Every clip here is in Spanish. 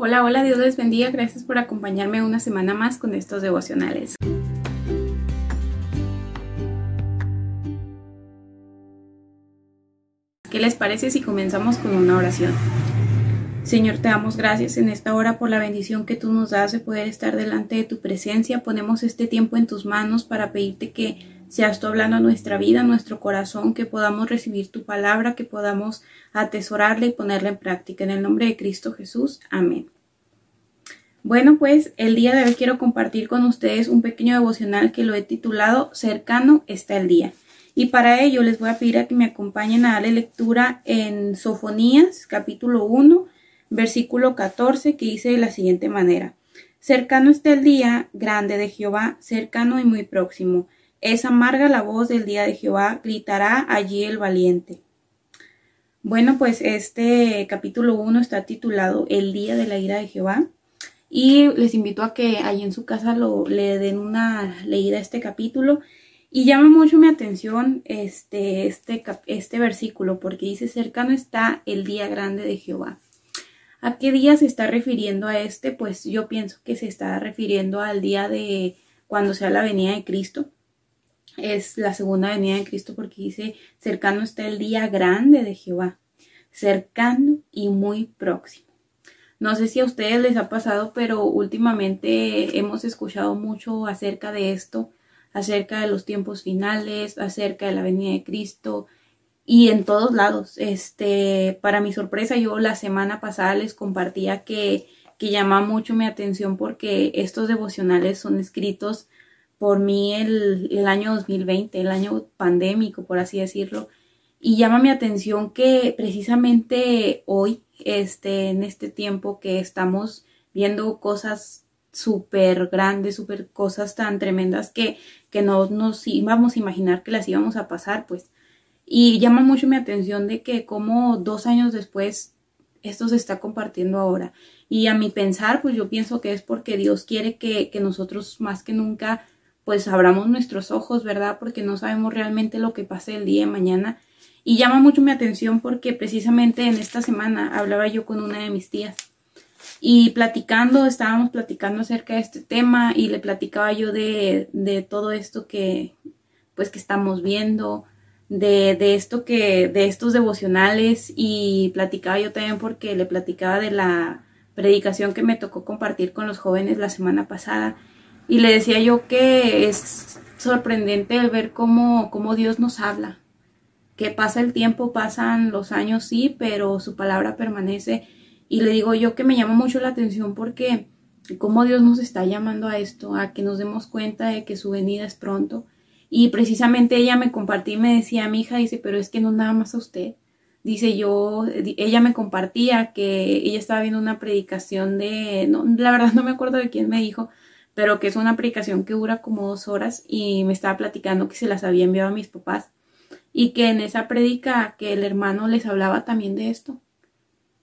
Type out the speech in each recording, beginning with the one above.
Hola, hola, Dios les bendiga. Gracias por acompañarme una semana más con estos devocionales. ¿Qué les parece si comenzamos con una oración? Señor, te damos gracias en esta hora por la bendición que tú nos das de poder estar delante de tu presencia. Ponemos este tiempo en tus manos para pedirte que seas tú hablando a nuestra vida, a nuestro corazón, que podamos recibir tu palabra, que podamos atesorarla y ponerla en práctica. En el nombre de Cristo Jesús. Amén. Bueno, pues el día de hoy quiero compartir con ustedes un pequeño devocional que lo he titulado Cercano está el día. Y para ello les voy a pedir a que me acompañen a darle lectura en Sofonías capítulo 1, versículo 14, que dice de la siguiente manera. Cercano está el día grande de Jehová, cercano y muy próximo. Es amarga la voz del día de Jehová, gritará allí el valiente. Bueno, pues este capítulo 1 está titulado El día de la ira de Jehová. Y les invito a que ahí en su casa lo, le den una leída a este capítulo. Y llama mucho mi atención este, este, este versículo, porque dice, cercano está el día grande de Jehová. ¿A qué día se está refiriendo a este? Pues yo pienso que se está refiriendo al día de cuando sea la venida de Cristo es la segunda venida de Cristo porque dice, cercano está el día grande de Jehová, cercano y muy próximo. No sé si a ustedes les ha pasado, pero últimamente hemos escuchado mucho acerca de esto, acerca de los tiempos finales, acerca de la venida de Cristo y en todos lados. Este, para mi sorpresa, yo la semana pasada les compartía que, que llama mucho mi atención porque estos devocionales son escritos por mí el, el año 2020, el año pandémico, por así decirlo. Y llama mi atención que precisamente hoy, este, en este tiempo que estamos viendo cosas súper grandes, súper cosas tan tremendas que, que no nos íbamos a imaginar que las íbamos a pasar, pues. Y llama mucho mi atención de que como dos años después esto se está compartiendo ahora. Y a mi pensar, pues yo pienso que es porque Dios quiere que, que nosotros más que nunca pues abramos nuestros ojos, ¿verdad? Porque no sabemos realmente lo que pase el día de mañana. Y llama mucho mi atención porque precisamente en esta semana hablaba yo con una de mis tías y platicando, estábamos platicando acerca de este tema y le platicaba yo de, de todo esto que pues que estamos viendo, de, de esto que, de estos devocionales y platicaba yo también porque le platicaba de la predicación que me tocó compartir con los jóvenes la semana pasada y le decía yo que es sorprendente el ver cómo, cómo Dios nos habla. Que pasa el tiempo, pasan los años, sí, pero su palabra permanece. Y le digo yo que me llama mucho la atención porque cómo Dios nos está llamando a esto, a que nos demos cuenta de que su venida es pronto. Y precisamente ella me compartía y me decía, mi hija, dice, pero es que no nada más a usted. Dice yo, ella me compartía que ella estaba viendo una predicación de, no, la verdad no me acuerdo de quién me dijo, pero que es una aplicación que dura como dos horas y me estaba platicando que se las había enviado a mis papás y que en esa predica que el hermano les hablaba también de esto.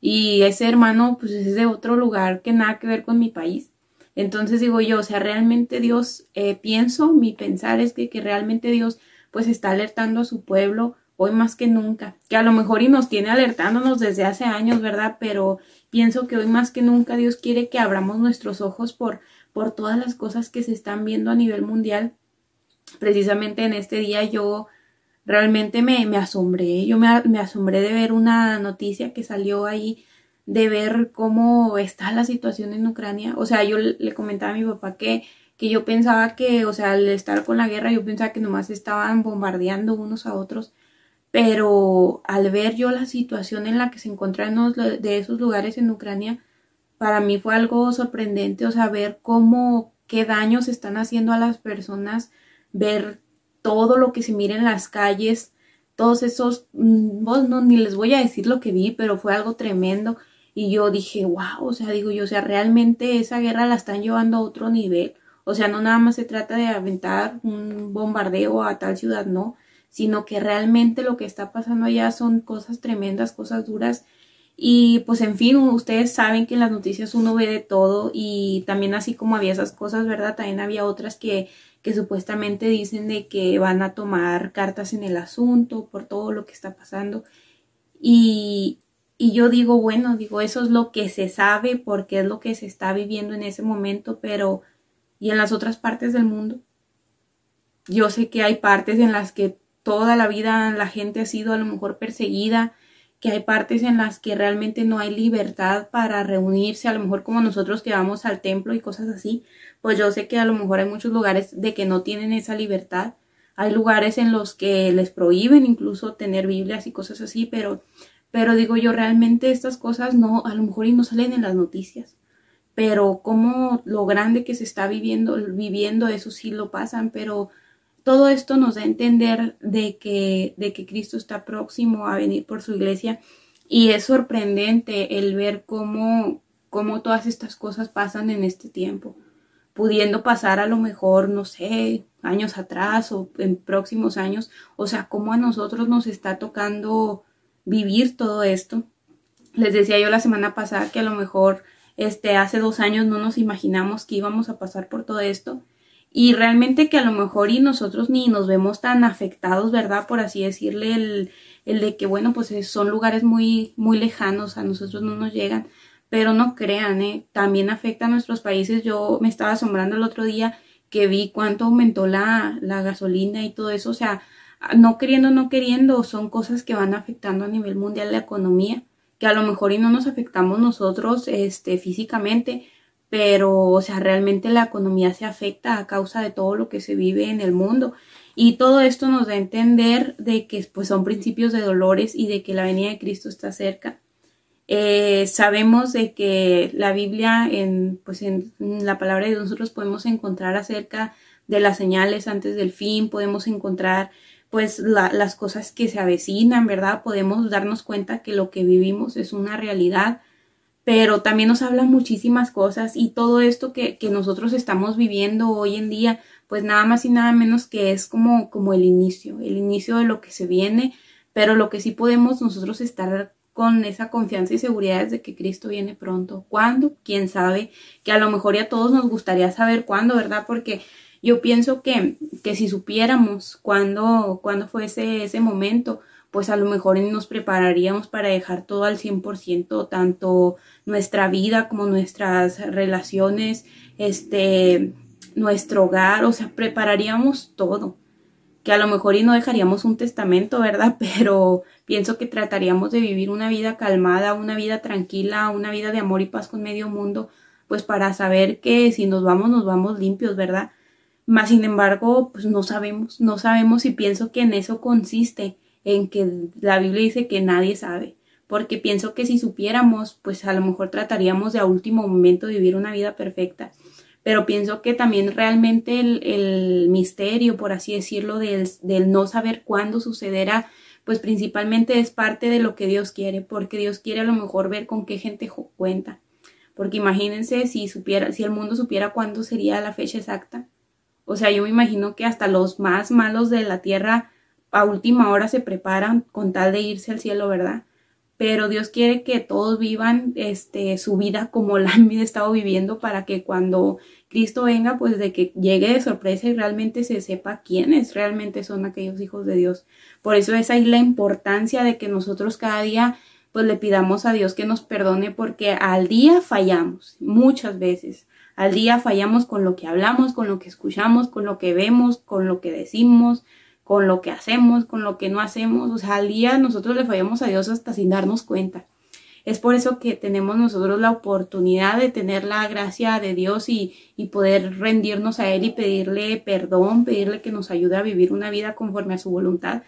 Y ese hermano pues es de otro lugar que nada que ver con mi país. Entonces digo yo, o sea, realmente Dios, eh, pienso, mi pensar es que, que realmente Dios pues está alertando a su pueblo hoy más que nunca, que a lo mejor y nos tiene alertándonos desde hace años, ¿verdad? Pero pienso que hoy más que nunca Dios quiere que abramos nuestros ojos por por todas las cosas que se están viendo a nivel mundial. Precisamente en este día yo realmente me, asombré, yo me, asombré de ver una noticia que salió ahí, de ver cómo está la situación en Ucrania. O sea, yo le comentaba a mi papá que, que yo pensaba que, o sea, al estar con la guerra, yo pensaba que nomás estaban bombardeando unos a otros. Pero al ver yo la situación en la que se encuentran de esos lugares en Ucrania, para mí fue algo sorprendente, o sea, ver cómo, qué daños están haciendo a las personas, ver todo lo que se mira en las calles, todos esos, mm, no, ni les voy a decir lo que vi, pero fue algo tremendo. Y yo dije, wow, o sea, digo yo, o sea, realmente esa guerra la están llevando a otro nivel. O sea, no nada más se trata de aventar un bombardeo a tal ciudad, no, sino que realmente lo que está pasando allá son cosas tremendas, cosas duras y pues en fin, ustedes saben que en las noticias uno ve de todo y también así como había esas cosas, ¿verdad? También había otras que, que supuestamente dicen de que van a tomar cartas en el asunto por todo lo que está pasando. Y, y yo digo, bueno, digo, eso es lo que se sabe porque es lo que se está viviendo en ese momento, pero ¿y en las otras partes del mundo? Yo sé que hay partes en las que toda la vida la gente ha sido a lo mejor perseguida, que hay partes en las que realmente no hay libertad para reunirse, a lo mejor como nosotros que vamos al templo y cosas así, pues yo sé que a lo mejor hay muchos lugares de que no tienen esa libertad, hay lugares en los que les prohíben incluso tener Biblias y cosas así, pero pero digo yo, realmente estas cosas no, a lo mejor y no salen en las noticias. Pero como lo grande que se está viviendo, viviendo, eso sí lo pasan, pero todo esto nos da a entender de que, de que Cristo está próximo a venir por su iglesia y es sorprendente el ver cómo, cómo todas estas cosas pasan en este tiempo, pudiendo pasar a lo mejor, no sé, años atrás o en próximos años, o sea, cómo a nosotros nos está tocando vivir todo esto. Les decía yo la semana pasada que a lo mejor este, hace dos años no nos imaginamos que íbamos a pasar por todo esto y realmente que a lo mejor y nosotros ni nos vemos tan afectados, ¿verdad? Por así decirle, el, el de que, bueno, pues son lugares muy, muy lejanos, a nosotros no nos llegan, pero no crean, ¿eh? También afecta a nuestros países. Yo me estaba asombrando el otro día que vi cuánto aumentó la, la gasolina y todo eso, o sea, no queriendo, no queriendo, son cosas que van afectando a nivel mundial la economía, que a lo mejor y no nos afectamos nosotros este, físicamente, pero, o sea, realmente la economía se afecta a causa de todo lo que se vive en el mundo. Y todo esto nos da a entender de que pues, son principios de dolores y de que la venida de Cristo está cerca. Eh, sabemos de que la Biblia, en, pues en la palabra de nosotros podemos encontrar acerca de las señales antes del fin, podemos encontrar pues las cosas que se avecinan, ¿verdad? Podemos darnos cuenta que lo que vivimos es una realidad, pero también nos habla muchísimas cosas y todo esto que, que nosotros estamos viviendo hoy en día, pues nada más y nada menos que es como, como el inicio, el inicio de lo que se viene, pero lo que sí podemos nosotros estar con esa confianza y seguridad es de que Cristo viene pronto. ¿Cuándo? ¿Quién sabe? Que a lo mejor ya todos nos gustaría saber cuándo, ¿verdad? Porque yo pienso que, que si supiéramos cuándo, cuándo fue ese, ese momento, pues a lo mejor nos prepararíamos para dejar todo al 100%, tanto nuestra vida como nuestras relaciones, este, nuestro hogar, o sea, prepararíamos todo. Que a lo mejor y no dejaríamos un testamento, ¿verdad? Pero pienso que trataríamos de vivir una vida calmada, una vida tranquila, una vida de amor y paz con medio mundo, pues para saber que si nos vamos, nos vamos limpios, ¿verdad? Más sin embargo, pues no sabemos, no sabemos y pienso que en eso consiste, en que la Biblia dice que nadie sabe, porque pienso que si supiéramos, pues a lo mejor trataríamos de a último momento vivir una vida perfecta, pero pienso que también realmente el, misterio, por así decirlo, del, del no saber cuándo sucederá, pues principalmente es parte de lo que Dios quiere, porque Dios quiere a lo mejor ver con qué gente cuenta. Porque imagínense si supiera, si el mundo supiera cuándo sería la fecha exacta, o sea, yo me imagino que hasta los más malos de la tierra a última hora se preparan con tal de irse al cielo, ¿verdad? Pero Dios quiere que todos vivan este, su vida como la han estado viviendo para que cuando Cristo venga, pues de que llegue de sorpresa y realmente se sepa quiénes realmente son aquellos hijos de Dios. Por eso es ahí la importancia de que nosotros cada día pues le pidamos a Dios que nos perdone porque al día fallamos muchas veces. Al día fallamos con lo que hablamos, con lo que escuchamos, con lo que vemos, con lo que decimos, con lo que hacemos, con lo que no hacemos. O sea, al día nosotros le fallamos a Dios hasta sin darnos cuenta. Es por eso que tenemos nosotros la oportunidad de tener la gracia de Dios y, y, poder rendirnos a Él y pedirle perdón, pedirle que nos ayude a vivir una vida conforme a su voluntad.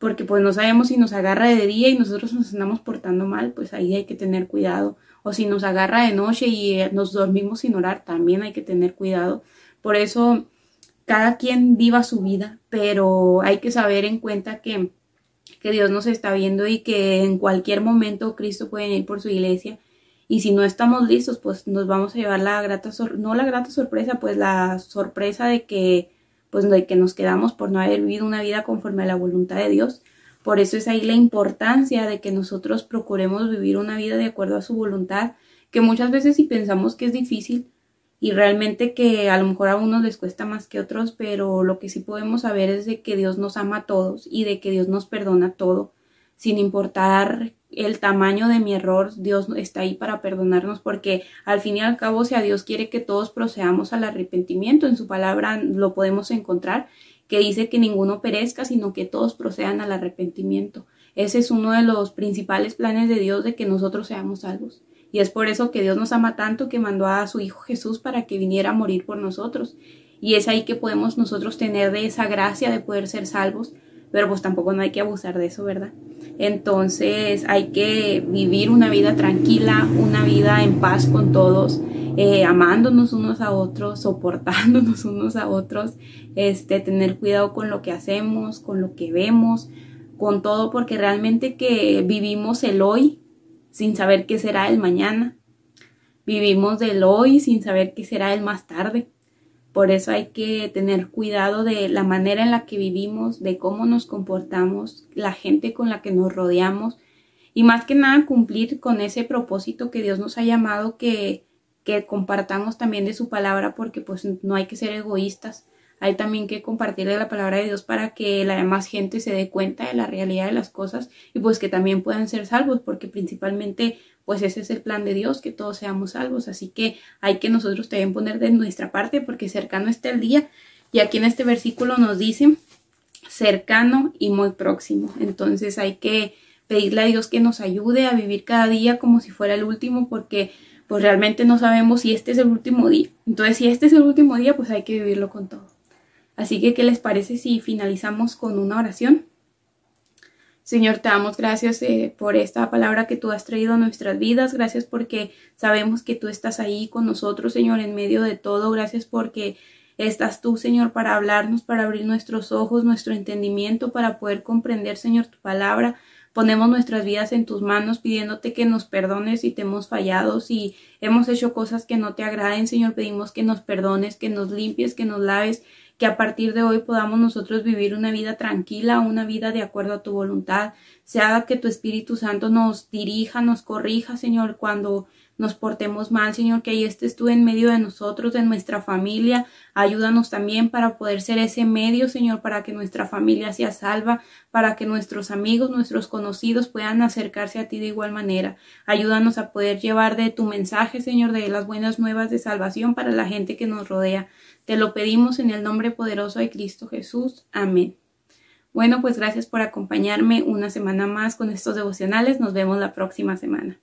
Porque pues no sabemos si nos agarra de día y nosotros nos andamos portando mal, pues ahí hay que tener cuidado o si nos agarra de noche y eh, nos dormimos sin orar, también hay que tener cuidado. Por eso cada quien viva su vida, pero hay que saber en cuenta que, que Dios nos está viendo y que en cualquier momento Cristo puede venir por su iglesia. Y si no estamos listos, pues nos vamos a llevar la grata, no la grata sorpresa, pues la sorpresa de que, pues de que nos quedamos por no haber vivido una vida conforme a la voluntad de Dios. Por eso es ahí la importancia de que nosotros procuremos vivir una vida de acuerdo a su voluntad, que muchas veces si pensamos que es difícil y realmente que a lo mejor a unos les cuesta más que otros, pero lo que sí podemos saber es de que Dios nos ama a todos y de que Dios nos perdona todo, sin importar el tamaño de mi error, Dios está ahí para perdonarnos porque al fin y al cabo, si a Dios quiere que todos procedamos al arrepentimiento, en su palabra lo podemos encontrar, que dice que ninguno perezca, sino que todos procedan al arrepentimiento. Ese es uno de los principales planes de Dios de que nosotros seamos salvos. Y es por eso que Dios nos ama tanto que mandó a su Hijo Jesús para que viniera a morir por nosotros. Y es ahí que podemos nosotros tener de esa gracia de poder ser salvos, pero pues tampoco no hay que abusar de eso, ¿verdad? Entonces hay que vivir una vida tranquila, una vida en paz con todos, eh, amándonos unos a otros, soportándonos unos a otros, este, tener cuidado con lo que hacemos, con lo que vemos, con todo, porque realmente que vivimos el hoy sin saber qué será el mañana. Vivimos del hoy sin saber qué será el más tarde. Por eso hay que tener cuidado de la manera en la que vivimos, de cómo nos comportamos, la gente con la que nos rodeamos y más que nada cumplir con ese propósito que Dios nos ha llamado que, que compartamos también de su palabra porque pues no hay que ser egoístas. Hay también que compartir de la palabra de Dios para que la demás gente se dé cuenta de la realidad de las cosas y pues que también puedan ser salvos porque principalmente pues ese es el plan de Dios, que todos seamos salvos. Así que hay que nosotros también poner de nuestra parte porque cercano está el día. Y aquí en este versículo nos dice cercano y muy próximo. Entonces hay que pedirle a Dios que nos ayude a vivir cada día como si fuera el último porque pues realmente no sabemos si este es el último día. Entonces si este es el último día pues hay que vivirlo con todo. Así que, ¿qué les parece si finalizamos con una oración? Señor, te damos gracias eh, por esta palabra que tú has traído a nuestras vidas. Gracias porque sabemos que tú estás ahí con nosotros, Señor, en medio de todo. Gracias porque estás tú, Señor, para hablarnos, para abrir nuestros ojos, nuestro entendimiento, para poder comprender, Señor, tu palabra. Ponemos nuestras vidas en tus manos pidiéndote que nos perdones si te hemos fallado, si hemos hecho cosas que no te agraden, Señor, pedimos que nos perdones, que nos limpies, que nos laves que a partir de hoy podamos nosotros vivir una vida tranquila, una vida de acuerdo a tu voluntad. Se haga que tu Espíritu Santo nos dirija, nos corrija, Señor, cuando nos portemos mal, Señor, que ahí estés tú en medio de nosotros, de nuestra familia. Ayúdanos también para poder ser ese medio, Señor, para que nuestra familia sea salva, para que nuestros amigos, nuestros conocidos puedan acercarse a ti de igual manera. Ayúdanos a poder llevar de tu mensaje, Señor, de las buenas nuevas de salvación para la gente que nos rodea. Te lo pedimos en el nombre poderoso de Cristo Jesús. Amén. Bueno, pues gracias por acompañarme una semana más con estos devocionales. Nos vemos la próxima semana.